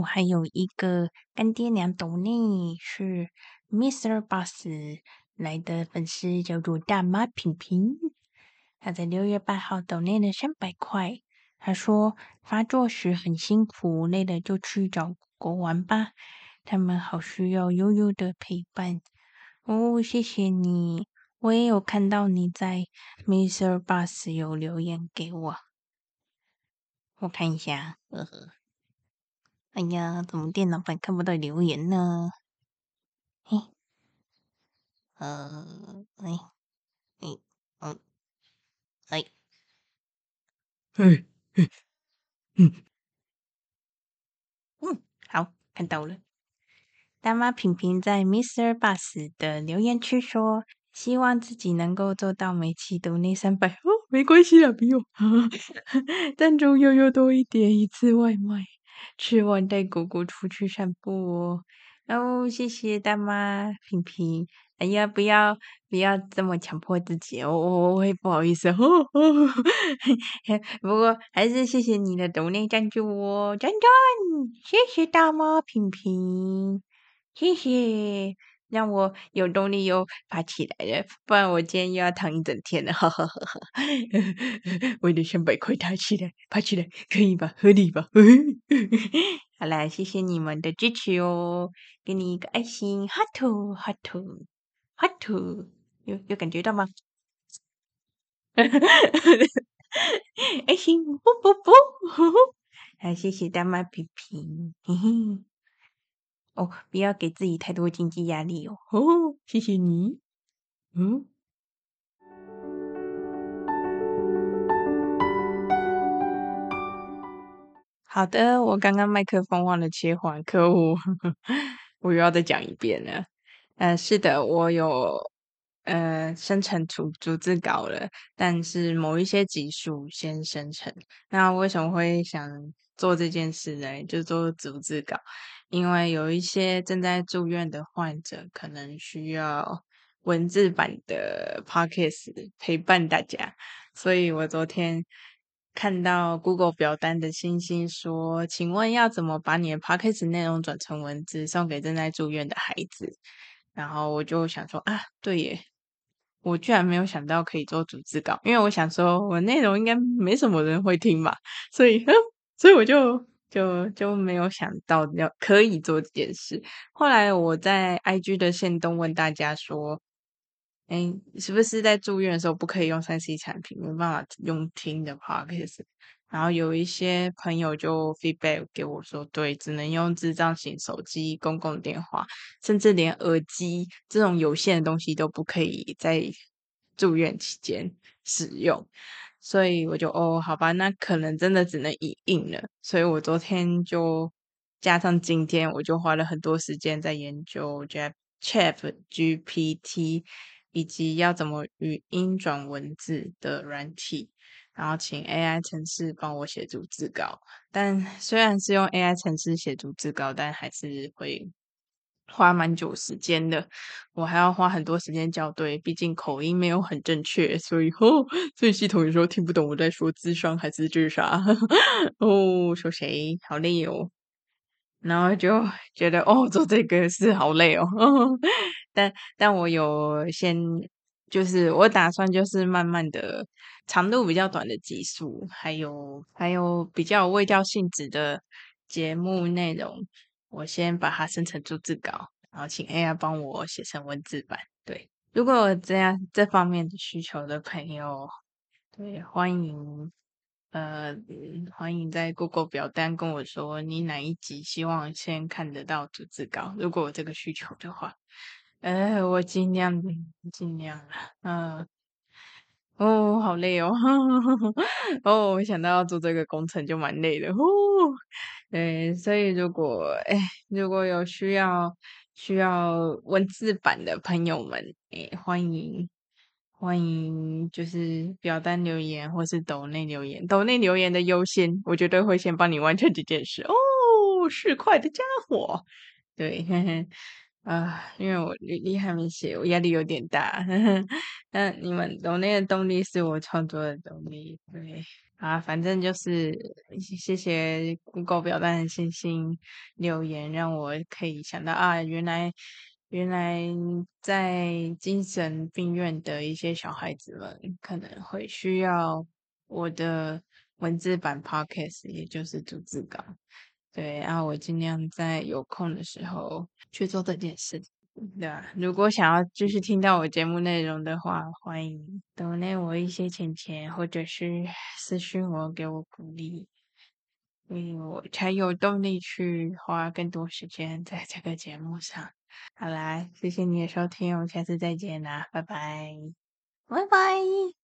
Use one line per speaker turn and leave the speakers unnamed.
还有一个干爹娘抖内是 Mr. Boss 来的粉丝，叫做大妈萍萍。他在六月八号抖内了三百块。他说发作时很辛苦，累了就去找狗玩吧，他们好需要悠悠的陪伴。哦，谢谢你，我也有看到你在 Mr. Boss 有留言给我，我看一下，呵呵。哎呀，怎么电脑版看不到留言呢？嘿，呃，哎，哎，嗯，哎，
嘿，嘿，嗯，
嗯，好，看到了。大妈平平在 Mr. Boss 的留言区说，希望自己能够做到每期读内三百哦，没关系啦，不用，赞助悠悠多一点，一次外卖。吃完带狗狗出去散步哦，哦，谢谢大妈平平。哎呀，不要不要这么强迫自己哦，我我会不好意思，不过还是谢谢你的独立赞助哦，赞赞，谢谢大妈平平，谢谢。让我有动力又爬起来了，不然我今天又要躺一整天了，哈哈哈哈！为了三百块爬起来，爬起来可以吧？合理吧？好啦，谢谢你们的支持哦，给你一个爱心，哈图哈图哈图，有有感觉到吗？爱心，啵啵啵，好，谢谢大妈批评，嘿嘿。哦，不要给自己太多经济压力哦。哦，谢谢你。嗯，好的，我刚刚麦克风忘了切换，可恶，我又要再讲一遍了。嗯、呃，是的，我有呃生成逐逐字稿了，但是某一些集数先生成。那为什么会想做这件事呢？就做逐字稿。因为有一些正在住院的患者，可能需要文字版的 Podcast 陪伴大家，所以我昨天看到 Google 表单的星星说：“请问要怎么把你的 Podcast 内容转成文字，送给正在住院的孩子？”然后我就想说：“啊，对耶，我居然没有想到可以做逐字稿，因为我想说我内容应该没什么人会听嘛，所以，所以我就。”就就没有想到要可以做这件事。后来我在 IG 的线动问大家说：“哎，是不是在住院的时候不可以用三 C 产品，没办法用听的 Podcast？” 然后有一些朋友就 feedback 给我说：“对，只能用智障型手机、公共电话，甚至连耳机这种有线的东西都不可以在住院期间使用。”所以我就哦，好吧，那可能真的只能影印了。所以我昨天就加上今天，我就花了很多时间在研究 ChatGPT 以及要怎么语音转文字的软体，然后请 AI 程式帮我写逐字稿。但虽然是用 AI 程式写逐字稿，但还是会。花蛮久时间的，我还要花很多时间校对，毕竟口音没有很正确，所以哦，所以系统有时候听不懂我在说智商还是智商。哦，说谁？好累哦，然后就觉得哦，做这个是好累哦，但但我有先就是我打算就是慢慢的长度比较短的集数，还有还有比较有卫教性质的节目内容。我先把它生成逐字稿，然后请 AI 帮我写成文字版。对，如果有这样这方面的需求的朋友，对，欢迎，呃，欢迎在 Google 表单跟我说你哪一集希望先看得到逐字稿。如果有这个需求的话，呃，我尽量尽量了。嗯、哦，好累哦，哦，我想到要做这个工程就蛮累的，哦。对，所以如果哎，如果有需要需要文字版的朋友们，哎，欢迎欢迎，就是表单留言或是抖内留言，抖内留言的优先，我绝对会先帮你完成这件事。哦，市侩的家伙，对，呵 呵啊，因为我履历还没写，我压力有点大，呵呵，那你们抖内的动力是我创作的动力，对。啊，反正就是谢谢 Google 表单的星星留言，让我可以想到啊，原来原来在精神病院的一些小孩子们可能会需要我的文字版 Podcast，也就是逐字稿。对，然后我尽量在有空的时候去做这件事。对，如果想要继续听到我节目内容的话，欢迎 donate 我一些钱钱，或者是私信我给我鼓励，因为我才有动力去花更多时间在这个节目上。好啦，谢谢你的收听，我们下次再见啦，拜拜，拜拜。